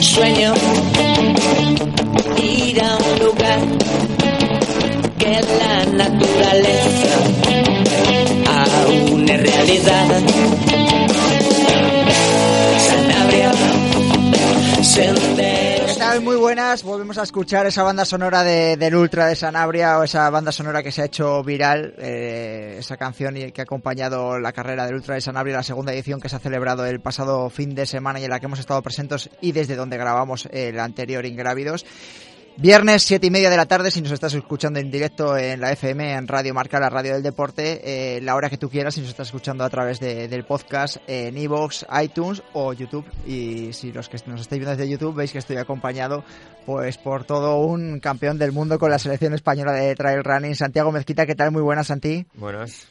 Sueño ir a un lugar que la naturaleza aún es realidad. Muy buenas. Volvemos a escuchar esa banda sonora de, del Ultra de Sanabria o esa banda sonora que se ha hecho viral, eh, esa canción que ha acompañado la carrera del Ultra de Sanabria, la segunda edición que se ha celebrado el pasado fin de semana y en la que hemos estado presentes y desde donde grabamos el anterior Ingrávidos. Viernes, siete y media de la tarde, si nos estás escuchando en directo en la FM, en Radio Marca, la radio del deporte, eh, la hora que tú quieras, si nos estás escuchando a través de- del podcast en iVoox, iTunes o YouTube. Y si los que nos estáis viendo desde YouTube veis que estoy acompañado pues por todo un campeón del mundo con la selección española de trail running, Santiago Mezquita. ¿Qué tal? Muy buenas, Santi. Buenas.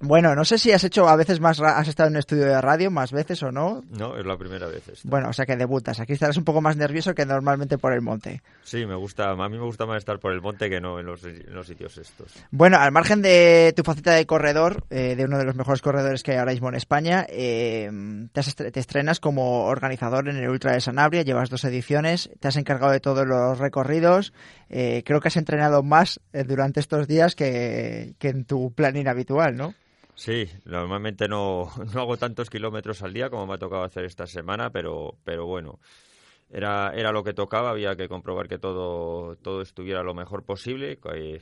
Bueno, no sé si has hecho a veces más, ra- has estado en un estudio de radio más veces o no. No, es la primera vez. Bueno, o sea que debutas. Aquí estarás un poco más nervioso que normalmente por el monte. Sí, me gusta. A mí me gusta más estar por el monte que no en los, en los sitios estos. Bueno, al margen de tu faceta de corredor, eh, de uno de los mejores corredores que hay ahora mismo en España, eh, te, has te estrenas como organizador en el Ultra de Sanabria, llevas dos ediciones, te has encargado de todos los recorridos, eh, creo que has entrenado más eh, durante estos días que, que en tu planning habitual, ¿no? Sí, normalmente no, no hago tantos kilómetros al día como me ha tocado hacer esta semana, pero, pero bueno, era, era lo que tocaba, había que comprobar que todo, todo estuviera lo mejor posible, eh,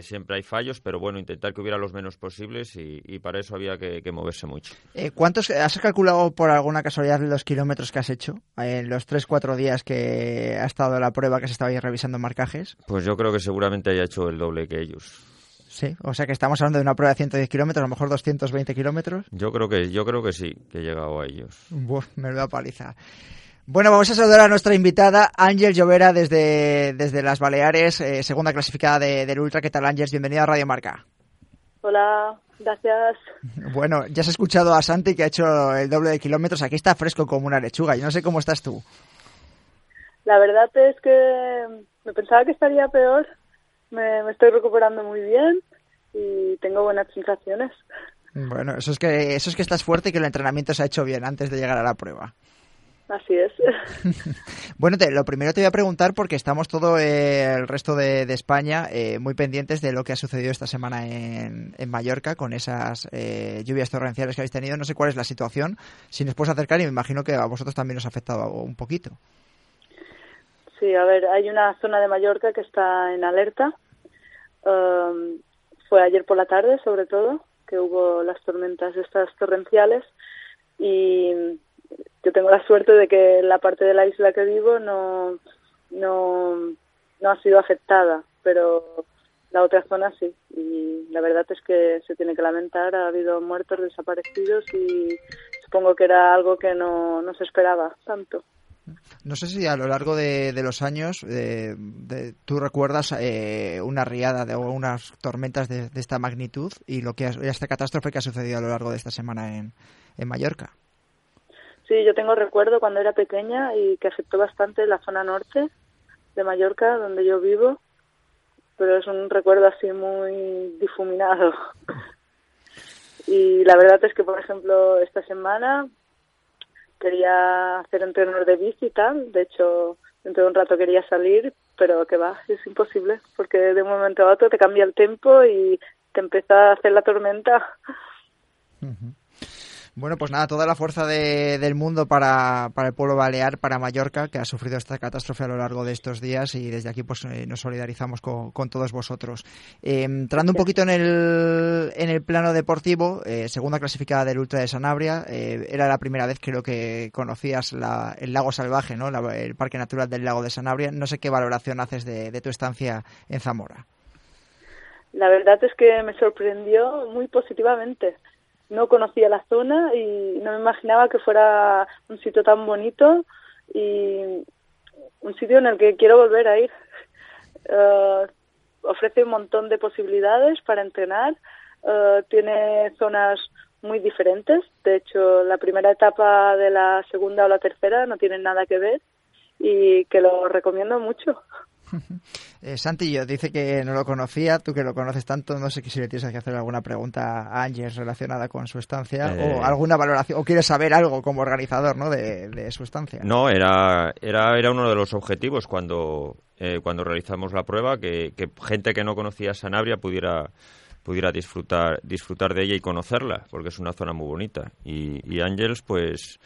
siempre hay fallos, pero bueno, intentar que hubiera los menos posibles y, y para eso había que, que moverse mucho. Eh, ¿Cuántos has calculado por alguna casualidad los kilómetros que has hecho en los 3-4 días que ha estado la prueba que se estaba ahí revisando marcajes? Pues yo creo que seguramente haya hecho el doble que ellos. Sí, o sea que estamos hablando de una prueba de 110 kilómetros, a lo mejor 220 kilómetros. Yo creo que, yo creo que sí, que he llegado a ellos. Buah, menuda paliza. Bueno, vamos a saludar a nuestra invitada, Ángel Llovera, desde, desde las Baleares, eh, segunda clasificada de- del Ultra. ¿Qué tal, Ángel? Bienvenida a Radio Marca. Hola, gracias. Bueno, ya has escuchado a Santi que ha hecho el doble de kilómetros. Aquí está fresco como una lechuga. Yo no sé cómo estás tú. La verdad es que me pensaba que estaría peor. Me, me estoy recuperando muy bien y tengo buenas sensaciones. Bueno, eso es que eso es que estás fuerte y que el entrenamiento se ha hecho bien antes de llegar a la prueba. Así es. Bueno, te- lo primero te voy a preguntar porque estamos todo eh, el resto de, de España eh, muy pendientes de lo que ha sucedido esta semana en, en Mallorca con esas eh, lluvias torrenciales que habéis tenido. No sé cuál es la situación. Si nos puedes acercar y me imagino que a vosotros también os ha afectado un poquito. Sí, a ver, hay una zona de Mallorca que está en alerta. Um, fue ayer por la tarde, sobre todo, que hubo las tormentas estas torrenciales y yo tengo la suerte de que la parte de la isla que vivo no no no ha sido afectada, pero la otra zona sí. Y la verdad es que se tiene que lamentar, ha habido muertos, desaparecidos y supongo que era algo que no, no se esperaba tanto. No sé si a lo largo de, los años eh, de- tú recuerdas eh, una riada de, o unas tormentas de, de esta magnitud y lo que esta catástrofe que ha sucedido a lo largo de esta semana en, en Mallorca. Sí, yo tengo recuerdo cuando era pequeña y que afectó bastante la zona norte de Mallorca, donde yo vivo, pero es un recuerdo así muy difuminado. Y la verdad es que, por ejemplo, esta semana quería hacer entrenos de bici y tal, de hecho, dentro de un rato quería salir, pero que va, es imposible, porque de un momento a otro te cambia el tiempo y te empieza a hacer la tormenta. Bueno, pues nada, toda la fuerza del mundo para, para, el pueblo balear, para Mallorca, que ha sufrido esta catástrofe a lo largo de estos días y desde aquí pues eh, nos solidarizamos con, todos vosotros. Eh, entrando un poquito en el, en el plano deportivo, eh, segunda clasificada del Ultra de Sanabria, era la primera vez creo que conocías el lago salvaje, ¿no? el Parque Natural del Lago de Sanabria. No sé qué valoración haces de, de tu estancia en Zamora. La verdad es que me sorprendió muy positivamente no conocía la zona y no me imaginaba que fuera un sitio tan bonito y un sitio en el que quiero volver a ir. Uh, ofrece un montón de posibilidades para entrenar, uh, tiene zonas muy diferentes, de hecho la primera etapa de la segunda o la tercera no tienen nada que ver y que lo recomiendo mucho. Eh, Santi yo dice que no lo conocía, tú que lo conoces tanto, no sé si le tienes que hacer alguna pregunta a Ángeles relacionada con su estancia o eh. alguna valoración, o quieres saber algo como organizador ¿no? de, su estancia. No, era, era, era uno de los objetivos cuando, eh, cuando realizamos la prueba, que, gente que no conocía Sanabria pudiera pudiera disfrutar disfrutar de ella y conocerla, porque es una zona muy bonita. Y, y Ángels, pues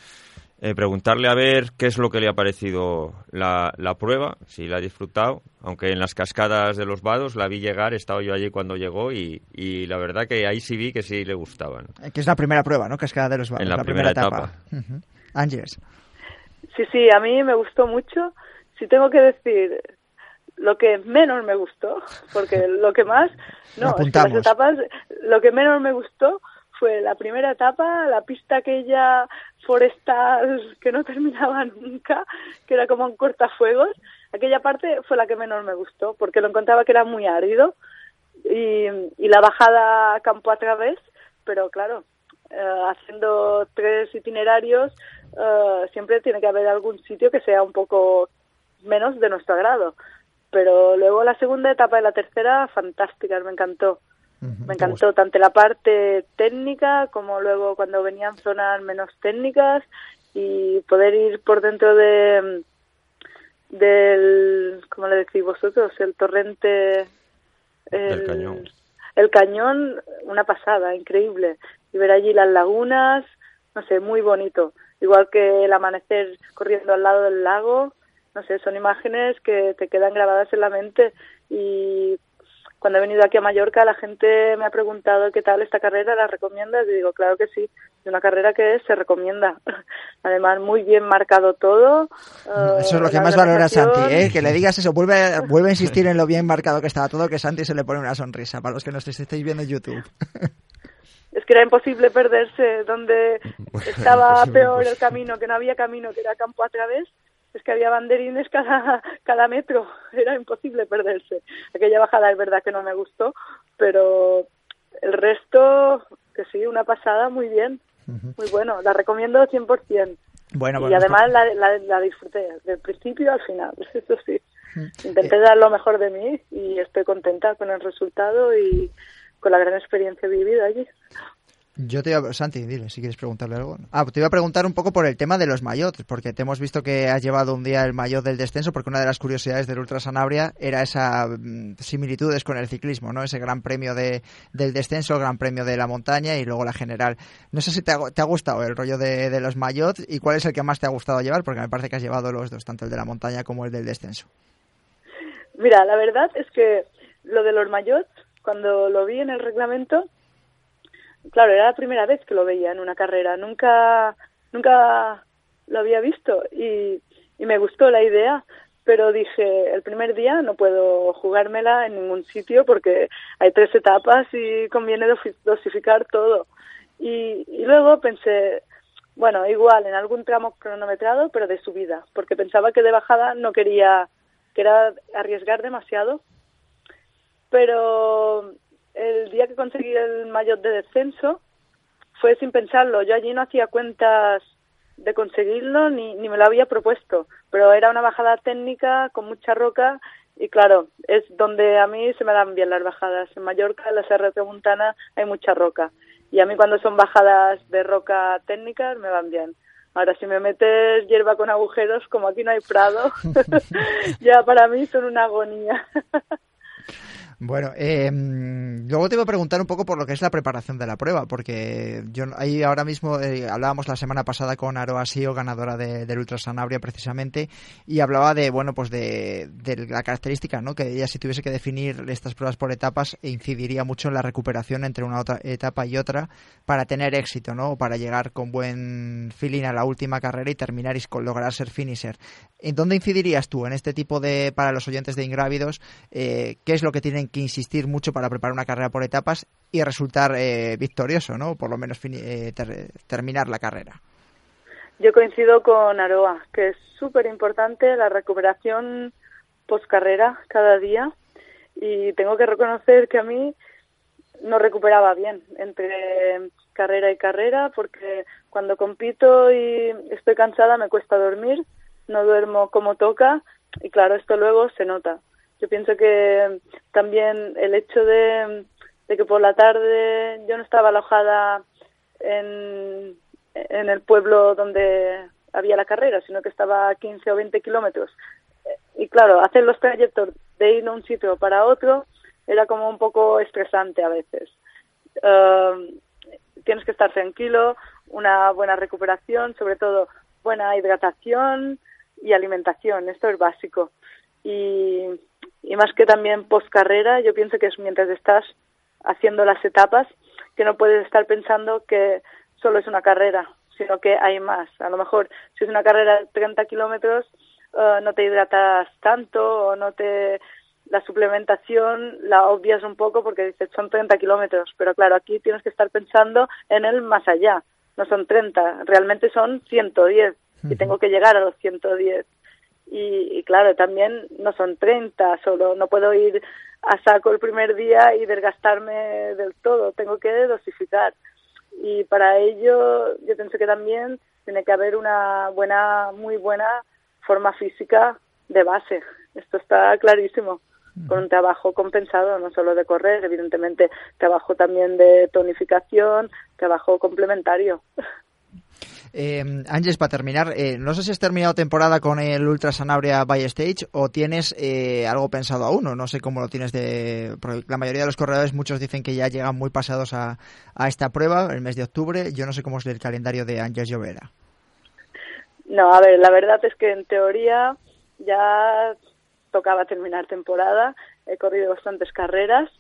eh, preguntarle a ver qué es lo que le ha parecido la, la, prueba, si la ha disfrutado, aunque en las cascadas de los vados la vi llegar, estaba yo allí cuando llegó y, y la verdad que ahí sí vi que sí le gustaban. Eh, que es la primera prueba, ¿no? Cascada de los vados. En la, primera, etapa. Ángeles. Sí, sí, a mí me gustó mucho. Si tengo que decir lo que menos me gustó, porque lo que más, no, las etapas, lo que menos me gustó fue la primera etapa, la pista aquella forestal que no terminaba nunca, que era como un cortafuegos. Aquella parte fue la que menos me gustó, porque lo encontraba que era muy árido y, y la bajada campo a través, pero claro, eh, haciendo tres itinerarios, eh, siempre tiene que haber algún sitio que sea un poco menos de nuestro agrado. Pero luego la segunda etapa y la tercera, fantásticas, me encantó. Me encantó tanto la parte técnica como luego cuando venían zonas menos técnicas y poder ir por dentro de del ¿cómo le decís vosotros? el torrente el, cañón. el cañón una pasada increíble. Y ver allí las lagunas no sé muy bonito. Igual que el amanecer corriendo al lado del lago no sé son imágenes que te quedan grabadas en la mente y cuando he venido aquí a Mallorca la gente me ha preguntado qué tal esta carrera, ¿la recomiendas? Y digo, claro que sí, es una carrera que se recomienda. Además, muy bien marcado todo. eso es lo eh, que más valora Santi, ¿eh? que le digas eso, vuelve, vuelve a insistir en lo bien marcado que estaba todo, que Santi se le pone una sonrisa, para los que nos estéis viendo en YouTube. es que era imposible perderse, donde estaba peor el camino, que no había camino, que era campo a través, es que había banderines cada, cada metro, era imposible perderse. Aquella bajada es verdad que no me gustó, pero el resto, que sí, una pasada muy bien, muy bueno, la recomiendo 100%. Bueno, y además la, la, disfruté, del principio al final, eso sí. Intenté eh, dar lo mejor de mí y estoy contenta con el resultado y con la gran experiencia vivida allí. Yo te iba, Santi, dile si quieres preguntarle algo. Ah, te iba a preguntar un poco por el tema de los mayots, porque te hemos visto que has llevado un día el mayot del descenso, porque una de las curiosidades del Ultra Sanabria era esa mm, similitudes con el ciclismo, ¿no? Ese gran premio de, del descenso, el gran premio de la montaña y luego la general. No sé si te ha, gustado el rollo de, los mayots y cuál es el que más te ha gustado llevar, porque me parece que has llevado los dos, tanto el de la montaña como el del descenso. Mira, la verdad es que lo de los mayots, cuando lo vi en el reglamento, claro, era la primera vez que lo veía en una carrera, nunca, nunca lo había visto y, y me gustó la idea, pero dije, el primer día no puedo jugármela en ningún sitio porque hay tres etapas y conviene dosificar todo. Y, y luego pensé, bueno, igual en algún tramo cronometrado, pero de subida, porque pensaba que de bajada no quería, que era arriesgar demasiado. Pero el día que conseguí el mayor de descenso fue sin pensarlo. Yo allí no hacía cuentas de conseguirlo ni, ni me lo había propuesto, pero era una bajada técnica con mucha roca y claro, es donde a mí se me dan bien las bajadas. En Mallorca, en la Serra Montana, hay mucha roca y a mí cuando son bajadas de roca técnicas me van bien. Ahora, si me metes hierba con agujeros, como aquí no hay prado, ya para mí son una agonía. Bueno, eh, luego te voy a preguntar un poco por lo que es la preparación de la prueba, porque yo ahí ahora mismo eh, hablábamos la semana pasada con Aroa Sio, ganadora de, del Ultra Sanabria precisamente, y hablaba de bueno pues de, la característica, ¿no? Que ella si tuviese que definir estas pruebas por etapas incidiría mucho en la recuperación entre una etapa y otra para tener éxito, ¿no? Para llegar con buen feeling a la última carrera y terminar y lograr ser finisher. ¿En dónde incidirías tú en este tipo de para los oyentes de ingrávidos? Eh, ¿Qué es lo que tienen que insistir mucho para preparar una carrera por etapas y resultar eh, victorioso, ¿no? Por lo menos eh, ter terminar la carrera. Yo coincido con Aroa, que es súper importante la recuperación post carrera cada día y tengo que reconocer que a mí no recuperaba bien entre carrera y carrera porque cuando compito y estoy cansada me cuesta dormir, no duermo como toca y claro, esto luego se nota. Yo pienso que también el hecho de, que por la tarde yo no estaba alojada en, el pueblo donde había la carrera, sino que estaba a 15 o 20 kilómetros. Y claro, hacer los trayectos de ir de un sitio para otro era como un poco estresante a veces. Uh, tienes que estar tranquilo, una buena recuperación, sobre todo buena hidratación y alimentación, esto es básico. Y, y más que también post carrera, yo pienso que es mientras estás haciendo las etapas que no puedes estar pensando que solo es una carrera, sino que hay más. A lo mejor si es una carrera de 30 kilómetros, uh, no te hidratas tanto o no te la suplementación la obvias un poco porque dices son 30 kilómetros, pero claro, aquí tienes que estar pensando en el más allá. No son 30, realmente son 110 y tengo que llegar a los 110. Y, y claro, también no son 30, solo no puedo ir a saco el primer día y desgastarme del todo, tengo que dosificar. Y para ello yo pienso que también tiene que haber una buena, muy buena forma física de base. Esto está clarísimo con un trabajo compensado, no solo de correr, evidentemente trabajo también de tonificación, trabajo complementario. Eh, Ángeles, para terminar, eh, no sé si has terminado temporada con el Ultra Sanabria by Stage o tienes eh, algo pensado aún, no sé cómo lo tienes de... La mayoría de los corredores, muchos dicen que ya llegan muy pasados a, a esta prueba, el mes de octubre. Yo no sé cómo es el calendario de Ángeles Llovera. No, a ver, la verdad es que en teoría ya tocaba terminar temporada, he corrido bastantes carreras,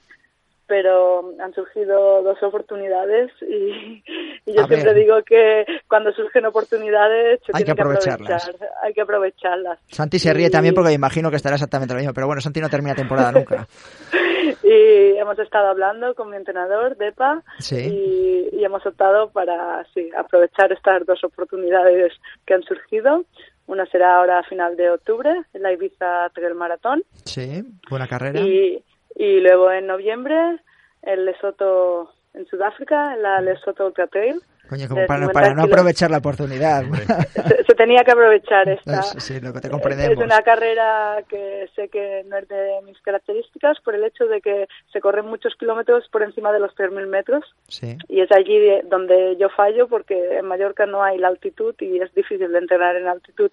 pero han surgido dos oportunidades y, y yo a siempre ver. digo que cuando surgen oportunidades se hay que aprovecharlas. Que aprovechar, hay que aprovecharlas. Santi se ríe y... también porque imagino que estará exactamente lo mismo, pero bueno, Santi no termina temporada nunca. y hemos estado hablando con mi entrenador, Depa, sí. y, y, hemos optado para sí, aprovechar estas dos oportunidades que han surgido. Una será ahora a final de octubre, en la Ibiza Trail Maratón. Sí, buena carrera. Y, y luego en noviembre, el Lesoto en Sudáfrica, en la Lesoto Ultra Trail. Coño, como para, para no aprovechar la oportunidad. se, se, tenía que aprovechar esta. Es, sí, lo que te comprendemos. Es una carrera que sé que no es de mis características por el hecho de que se corren muchos kilómetros por encima de los 3.000 metros. Sí. Y es allí donde yo fallo porque en Mallorca no hay la altitud y es difícil de entrenar en altitud.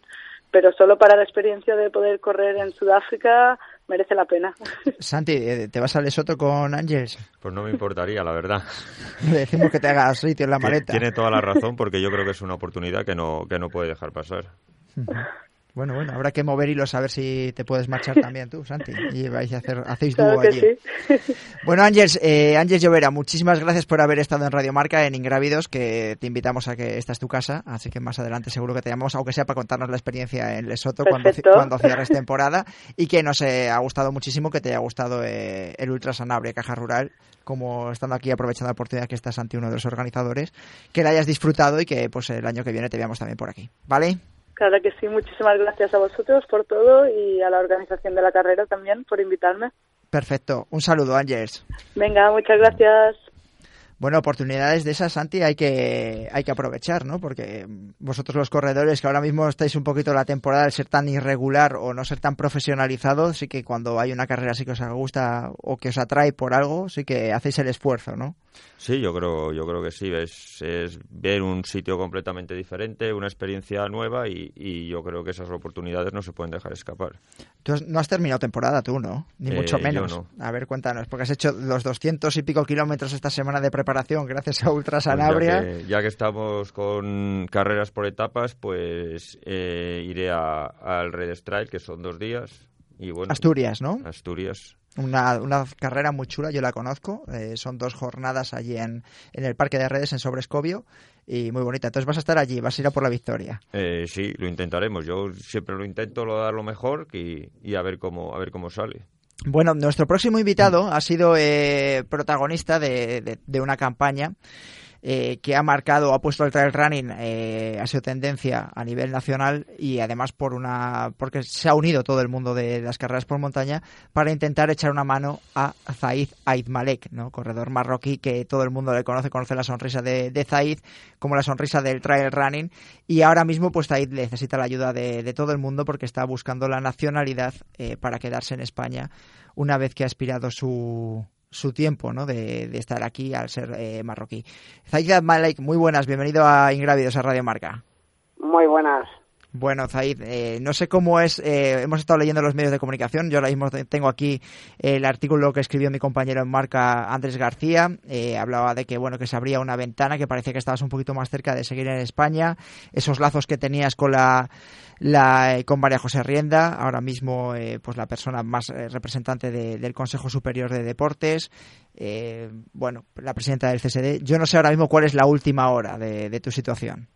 Pero solo para la experiencia de poder correr en Sudáfrica merece la pena. Santi, eh, ¿te vas al Lesoto con Ángels? Pues no me importaría, la verdad. Le decimos que te hagas sitio en la maleta. Tiene toda la razón porque yo creo que es una oportunidad que no, que no puede dejar pasar. Bueno, bueno, habrá que mover hilos a ver si te puedes marchar también tú, Santi. Y vais a hacer, hacéis claro dúo allí. Sí. Bueno, Ángels, eh, Ángels Llovera, muchísimas gracias por haber estado en Radio Marca, en Ingrávidos, que te invitamos a que esta es tu casa, así que más adelante seguro que te llamamos, aunque sea para contarnos la experiencia en Lesoto cuando, cuando cierres temporada, y que nos eh, ha gustado muchísimo, que te haya gustado eh, el Ultra Sanabria Caja Rural, como estando aquí aprovechando la oportunidad que estás ante uno de los organizadores, que la hayas disfrutado y que pues el año que viene te veamos también por aquí, ¿vale? Claro que sí, muchísimas gracias a vosotros por todo y a la organización de la carrera también por invitarme. Perfecto, un saludo, Ángels. Venga, muchas gracias. Bueno, oportunidades de esas, Santi, hay que, hay que aprovechar, ¿no? Porque vosotros los corredores que ahora mismo estáis un poquito la temporada de ser tan irregular o no ser tan profesionalizados, sí que cuando hay una carrera así que os gusta o que os atrae por algo, sí que hacéis el esfuerzo, ¿no? Sí, yo creo, yo creo que sí. Es, es ver un sitio completamente diferente, una experiencia nueva y, yo creo que esas oportunidades no se pueden dejar escapar. Tú no has terminado temporada tú, ¿no? Ni mucho Eh, menos. yo A ver, cuéntanos, porque has hecho los 200 y pico kilómetros esta semana de preparación gracias a Ultra Pues Sanabria. ya, que, ya que estamos con carreras por etapas, pues eh, iré al Red Trail, que son dos días. Y bueno, Asturias, ¿no? Asturias. Una, una carrera muy chula, yo la conozco. eh, son dos jornadas allí en, en el Parque de Redes, en Sobrescobio, y muy bonita. Entonces vas a estar allí, vas a ir a por la victoria. Eh, sí, lo intentaremos. Yo siempre lo intento lo dar lo mejor y, y a ver cómo a ver cómo sale. Bueno, nuestro próximo invitado ha sido eh, protagonista de, de- de una campaña eh, que ha marcado, ha puesto el trail running, eh, ha sido tendencia a nivel nacional y además por una, porque se ha unido todo el mundo de las carreras por montaña para intentar echar una mano a Zaid Aid Malek, ¿no? corredor marroquí que todo el mundo le conoce, conoce la sonrisa de, Zaid como la sonrisa del trail running y ahora mismo pues Zaid necesita la ayuda de, todo el mundo porque está buscando la nacionalidad eh, para quedarse en España una vez que ha expirado su, su tiempo ¿no? de, de estar aquí al ser eh, marroquí. Zaid Malek, muy buenas, bienvenido a Ingrávidos a Radio Marca. Muy buenas. Bueno, Zaid, eh, no sé cómo es, eh, hemos estado leyendo los medios de comunicación, yo ahora mismo te- tengo aquí el artículo que escribió mi compañero en marca, Andrés García, eh, hablaba de que bueno que se abría una ventana, que parecía que estabas un poquito más cerca de seguir en España, esos lazos que tenías con la, la eh, con María José Rienda, ahora mismo eh, pues la persona más eh, representante de- del Consejo Superior de Deportes, eh, bueno, la presidenta del CSD, yo no sé ahora mismo cuál es la última hora de- tu situación.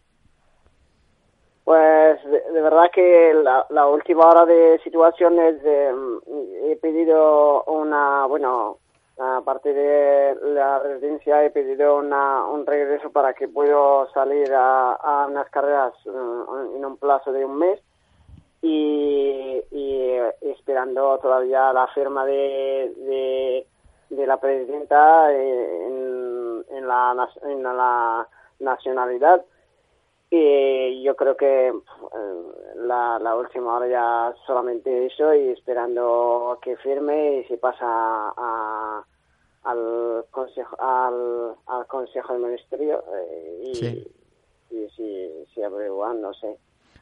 Pues de, verdad que la, la última hora de situación es mm, he pedido una, bueno, aparte de la residencia he pedido una, un regreso para que puedo salir a, a unas carreras mm, en un plazo de un mes y, y esperando todavía la firma de, de, de la presidenta eh, en, en, la, en la nacionalidad. Y yo creo que eh, la, la última hora ya solamente eso y esperando que firme y se pasa a, al consejo al, al consejo de ministerio eh, y, Sí. y si, si averiguan, no sé.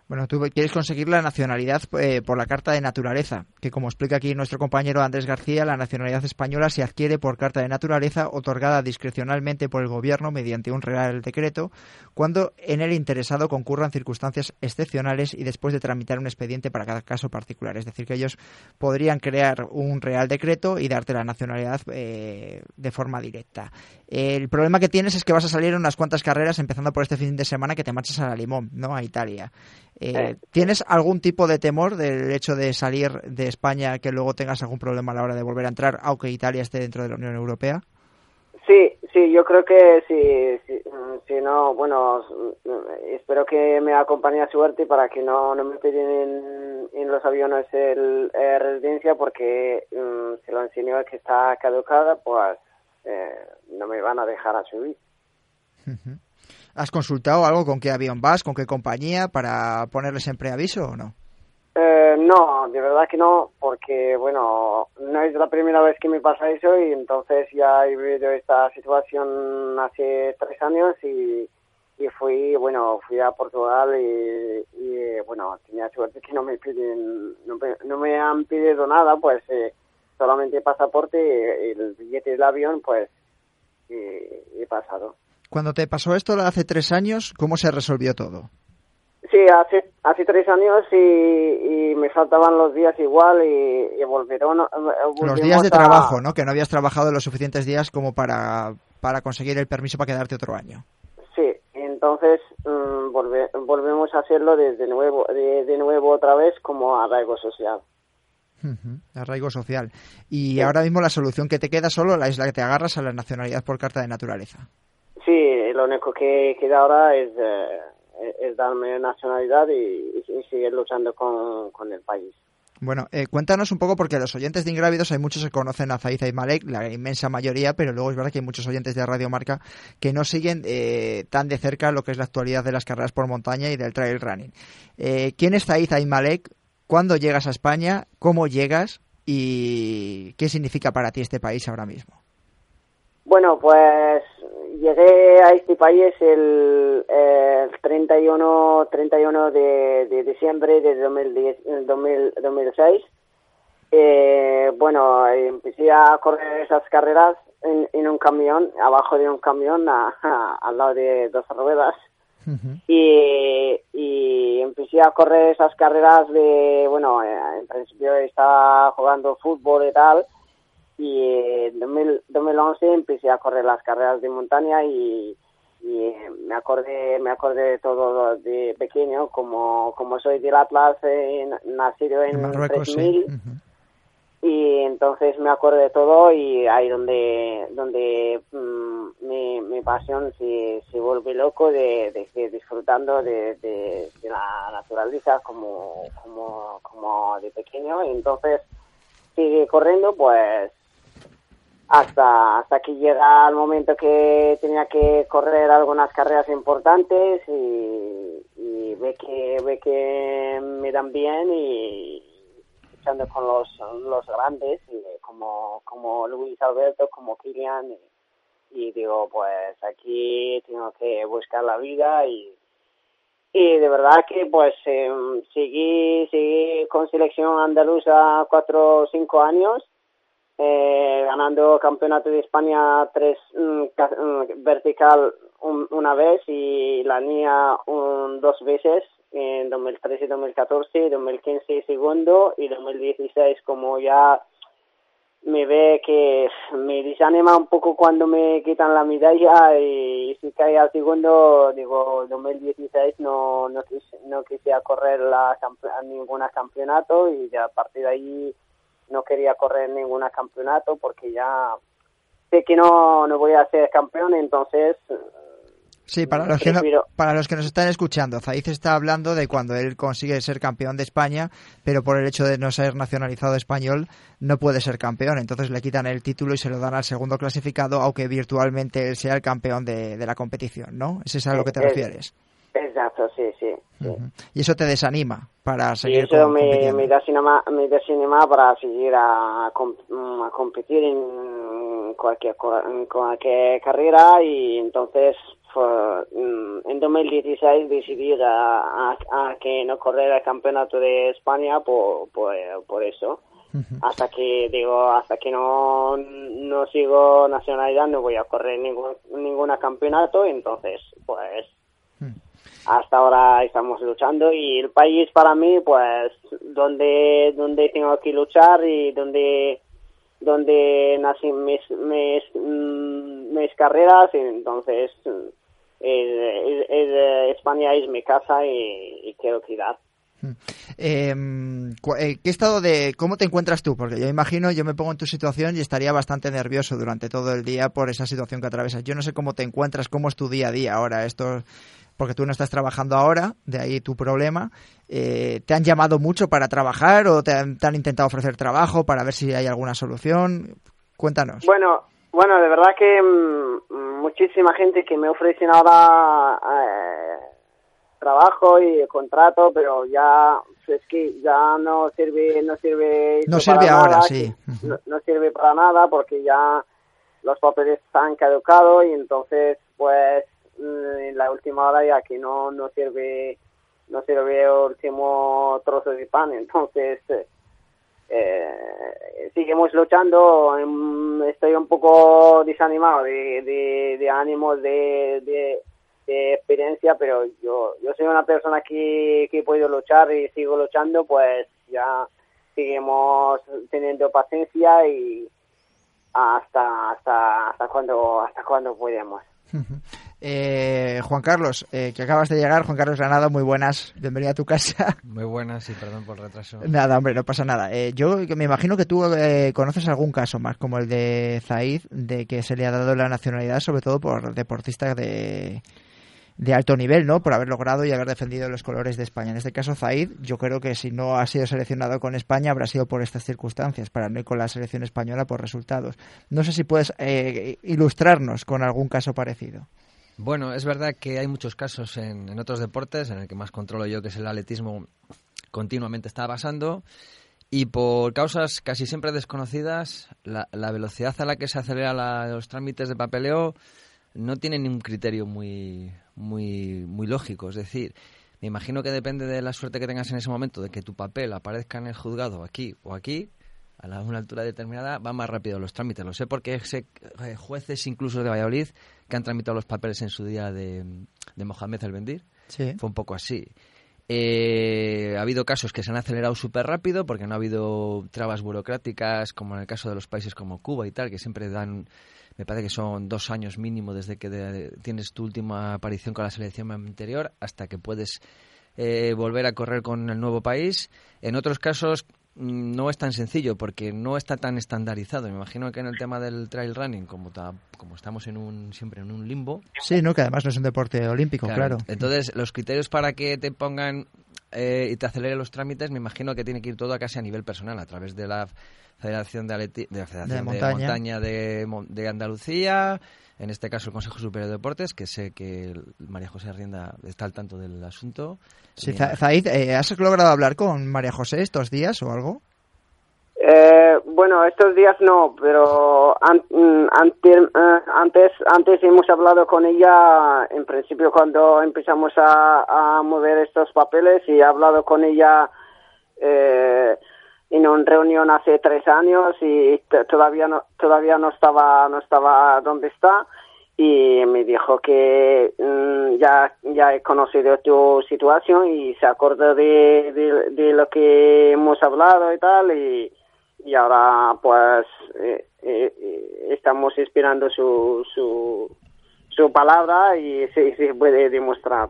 Bueno, tú quieres conseguir la nacionalidad eh, por la Carta de Naturaleza, que como explica aquí nuestro compañero Andrés García, la nacionalidad española se adquiere por Carta de Naturaleza otorgada discrecionalmente por el Gobierno mediante un real decreto, cuando en el interesado concurran circunstancias excepcionales y después de tramitar un expediente para cada caso particular. Es decir, que ellos podrían crear un real decreto y darte la nacionalidad eh, de forma directa. El problema que tienes es que vas a salir en unas cuantas carreras, empezando por este fin de semana que te marchas a la Limón, ¿no? A Italia. Eh. ¿Tienes algún tipo de temor del hecho de salir de España que luego tengas algún problema a la hora de volver a entrar, aunque Italia esté dentro de la Unión Europea? Sí, sí, yo creo que sí, sí, si no, bueno, espero que me acompañe a suerte para que no, no me piden en, en los aviones el eh, residencia porque mm, si lo enseño que está caducada, pues eh, no me van a dejar a subir. Ujú. ¿Has consultado algo con qué avión vas, con qué compañía, para ponerles en preaviso o no? Eh, no, de verdad que no, porque bueno, no es la primera vez que me pasa eso y entonces ya he vivido esta situación hace tres años y, y fui, bueno, fui a Portugal y, y, bueno, tenía suerte que no me piden, no, no me han pedido nada, pues eh, solamente pasaporte el billete del avión, pues y, y pasado. Cuando te pasó esto hace tres años, ¿cómo se resolvió todo? Sí, hace, hace tres años y, y me faltaban los días igual y, y volvieron. eh, Los días de a- trabajo, ¿no? Que no habías trabajado los suficientes días como para, para conseguir el permiso para quedarte otro año. Sí, entonces mm, volve- volvemos a hacerlo desde nuevo, de, de nuevo otra vez como arraigo social. Arraigo social. Y ahora mismo la solución que te queda solo es la que te agarras a la nacionalidad por carta de naturaleza. Sí, lo único que queda ahora es, eh, darme nacionalidad y, seguir luchando con, con el país. Bueno, eh, cuéntanos un poco, porque los oyentes de Ingrávidos hay muchos que conocen a Zaiza y Malek, la inmensa mayoría, pero luego es verdad que hay muchos oyentes de Radio Marca que no siguen eh, tan de cerca lo que es la actualidad de las carreras por montaña y del trail running. Eh, ¿Quién es Zaiza y Malek? ¿Cuándo llegas a España? ¿Cómo llegas? ¿Y qué significa para ti este país ahora mismo? Bueno, pues llegué a este país el, el 31, 31 de, de diciembre de 2010, 2000, 2006. Eh, bueno, empecé a correr esas carreras en, en un camión, abajo de un camión, a- a- al lado de dos ruedas. y, y empecé a correr esas carreras de, bueno, eh, en principio estaba jugando fútbol y tal, y en 2000 2011 empecé a correr las carreras de montaña y, y eh, me acordé me acordé de todo de pequeño como como soy del Atlas eh, nacido en, En Marruecos, 3000 sí. Ujú. y entonces me acordé de todo y ahí donde donde mm, mi, mi pasión se, se vuelve loco de, de disfrutando de, de, de la naturaleza como como como de pequeño y entonces sigue corriendo pues hasta hasta que llega el momento que tenía que correr algunas carreras importantes y, ve que ve que me dan bien y luchando con los los grandes y como como Luis Alberto como Kilian y, y digo pues aquí tengo que buscar la vida y y de verdad que pues eh, seguí seguí con selección andaluza cuatro o cinco años eh, ganando campeonato de España tres mm, mm, vertical un- una vez y la niña un, dos veces en 2013 y 2014 2015 segundo y 2016 como ya me ve que me desanima un poco cuando me quitan la medalla y si cae al segundo digo 2016 no no quise, no quise correr la ninguna campeonato y ya a partir de ahí no quería correr ningún campeonato porque ya sé que no no voy a ser campeón entonces Sí, para los, que no- para los que nos están escuchando, Zaiz está hablando de cuando él consigue ser campeón de España, pero por el hecho de no ser nacionalizado español no puede ser campeón. Entonces le quitan el título y se lo dan al segundo clasificado, aunque virtualmente él sea el campeón de, de la competición, ¿no? ¿Es eso a lo que te Eh, refieres? exacto sí sí, sí. Y eso te desanima para Y seguir eso com- me, me da cinema, me da cinema para seguir a, mm, a competir en cualquier, en cualquier carrera y entonces fue, mm, en 2016 decidí a, a- a que no correr el campeonato de España por, por, por eso. Hasta que digo, hasta que no, no sigo nacionalidad no voy a correr ningún ninguna campeonato, entonces pues hasta ahora estamos luchando y el país para mí pues donde donde tengo que luchar y donde donde nací mis mis, mm, carreras entonces eh, es- es- España es mi casa y, y quiero cuidar Eh, cu- eh, ¿Qué estado de cómo te encuentras tú? Porque yo imagino, yo me pongo en tu situación y estaría bastante nervioso durante todo el día por esa situación que atravesas. Yo no sé cómo te encuentras, cómo es tu día a día ahora. Esto, porque tú no estás trabajando ahora, de ahí tu problema. Eh, ¿Te han llamado mucho para trabajar o te han, te han intentado ofrecer trabajo para ver si hay alguna solución? Cuéntanos. Bueno, bueno, de verdad que mm, muchísima gente que me ofrecen ahora eh, trabajo y contrato, pero ya es que ya no sirve, no sirve. No sirve ahora, nada, sí. No, no sirve para nada porque ya los papeles están caducados y entonces, pues, en la última hora ya que no no sirve, no sirve el último trozo de pan, entonces. eh, seguimos luchando. Em, estoy un poco desanimado de, de, de ánimo de, de, de experiencia pero yo yo soy una persona que, que puedo luchar y sigo luchando pues ya seguimos teniendo paciencia y hasta hasta hasta cuando hasta cuando podemos Eh, Juan Carlos, eh, que acabas de llegar, Juan Carlos Granada, muy buenas, bienvenido a tu casa. Muy buenas y perdón por el retraso. Nada, hombre, no pasa nada. Eh, yo que me imagino que tú eh, conoces algún caso más como el de Zaid, de que se le ha dado la nacionalidad, sobre todo por deportistas de, de alto nivel, ¿no? Por haber logrado y haber defendido los colores de España. En este caso, Zaid, yo creo que si no ha sido seleccionado con España, habrá sido por estas circunstancias, para no ir con la selección española por resultados. No sé si puedes eh, ilustrarnos con algún caso parecido. Bueno, es verdad que hay muchos casos en, en otros deportes, en el que más controlo yo, que es el atletismo, continuamente está pasando. Y por causas casi siempre desconocidas, la, velocidad a la que se acelera los trámites de papeleo no tiene ningún criterio muy, muy, muy lógico. Es decir, me imagino que depende de la suerte que tengas en ese momento de que tu papel aparezca en el juzgado aquí o aquí, a la- una altura determinada, va más rápido los trámites. Lo sé porque sé eh, jueces incluso de Valladolid que han tramitado los papeles en su día de, de Mohamed El Bendir. Sí. Fue un poco así. Eh, ha habido casos que se han acelerado súper rápido porque no ha habido trabas burocráticas, como en el caso de los países como Cuba y tal, que siempre dan, me parece que son dos años mínimo desde que de- tienes tu última aparición con la selección anterior hasta que puedes eh, volver a correr con el nuevo país. En otros casos no es tan sencillo porque no está tan estandarizado. Me imagino que en el tema del trail running, como, ta- como estamos en un, siempre en un limbo, Sí, ¿no? Que además no es un deporte olímpico, claro. entonces, los criterios para que te pongan eh, y te acelere los trámites, me imagino que tiene que ir todo a casi a nivel personal, a través de la Federación de, Atleti- de, la Federación De de montaña. De, de Andalucía, en este caso el Consejo Superior de Deportes, que sé que el- María José Arrienda está al tanto del asunto. Sí, Zaid, eh, ¿has logrado hablar con María José estos días o algo? Eh, bueno, estos días no, pero an- mm, ante- eh, antes, antes hemos hablado con ella, en principio cuando empezamos a, a mover estos papeles y he hablado con ella eh, en una reunión hace tres años y todavía no, todavía no estaba, no estaba donde está y me dijo que mm, ya, ya he conocido tu situación y se acordó de, de, de lo que hemos hablado y tal y, y ahora pues eh, eh, eh, estamos esperando su, su, su palabra y si se puede demostrar.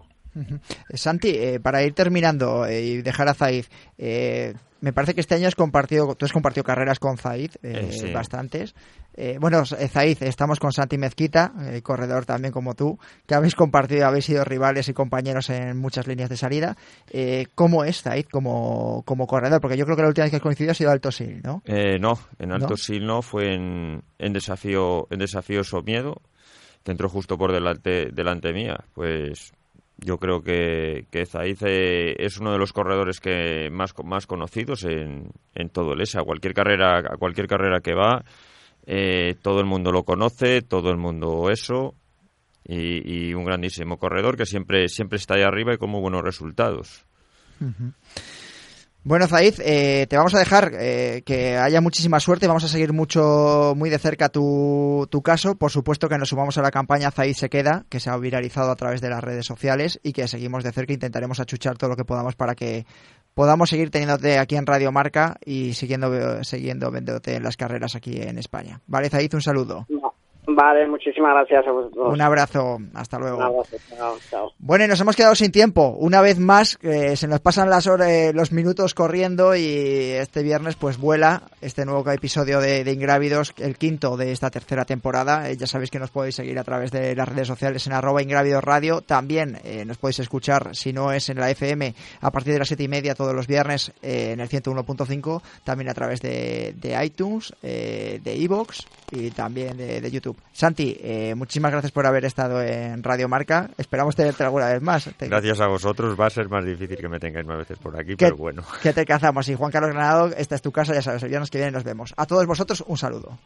Eh, Santi, eh, para ir terminando eh, y dejar a Zaid, eh, me parece que este año has compartido, tú has compartido carreras con Zaid, eh, Eh, sí. bastantes. Eh, bueno, Zaid, estamos con Santi Mezquita, eh, corredor también como tú, que habéis compartido, habéis sido rivales y compañeros en muchas líneas de salida. Eh, ¿Cómo es Zaid como, como corredor? Porque yo creo que la última vez que has coincidido ha sido Alto Sil, ¿no? Eh, no, en Alto ¿No? Sil no, fue en, en desafío en desafío Somiedo, que entró justo por delante, delante mía. Pues yo creo que, que Zaid eh, es uno de los corredores que más, más conocidos en, en todo el ESA. Cualquier carrera, a cualquier carrera que va, eh, todo el mundo lo conoce, todo el mundo eso. Y, un grandísimo corredor que siempre, siempre está ahí arriba y con muy buenos resultados. Bueno, Zaid, eh, te vamos a dejar eh, que haya muchísima suerte. Vamos a seguir mucho, muy de cerca tu, tu caso. Por supuesto que nos sumamos a la campaña Zaid se queda, que se ha viralizado a través de las redes sociales y que seguimos de cerca. Intentaremos achuchar todo lo que podamos para que podamos seguir teniéndote aquí en Radio Marca y siguiendo, siguiendo viéndote en las carreras aquí en España. Vale, Zaid, un saludo. Vale, muchísimas gracias a vosotros. Un abrazo. Hasta luego. Un abrazo. Chao, chao. Bueno, y nos hemos quedado sin tiempo. Una vez más, eh, se nos pasan las horas, los minutos corriendo y este viernes pues vuela este nuevo episodio de, de Ingrávidos, el quinto de esta tercera temporada. Eh, ya sabéis que nos podéis seguir a través de las redes sociales en arroba Ingrávidos Radio. También eh, nos podéis escuchar, si no es en la FM, a partir de las siete y media todos los viernes eh, en el 101.5, también a través de, de iTunes, eh, de iVoox y también de, de YouTube. Santi, eh, muchísimas gracias por haber estado en Radio Marca. Esperamos tenerte alguna vez más. Gracias a vosotros. Va a ser más difícil que me tengáis más veces por aquí, ¿Qué- pero bueno. que te cazamos. Y Juan Carlos Granado, esta es tu casa, ya sabes, el viernes que viene nos vemos. A todos vosotros, un saludo.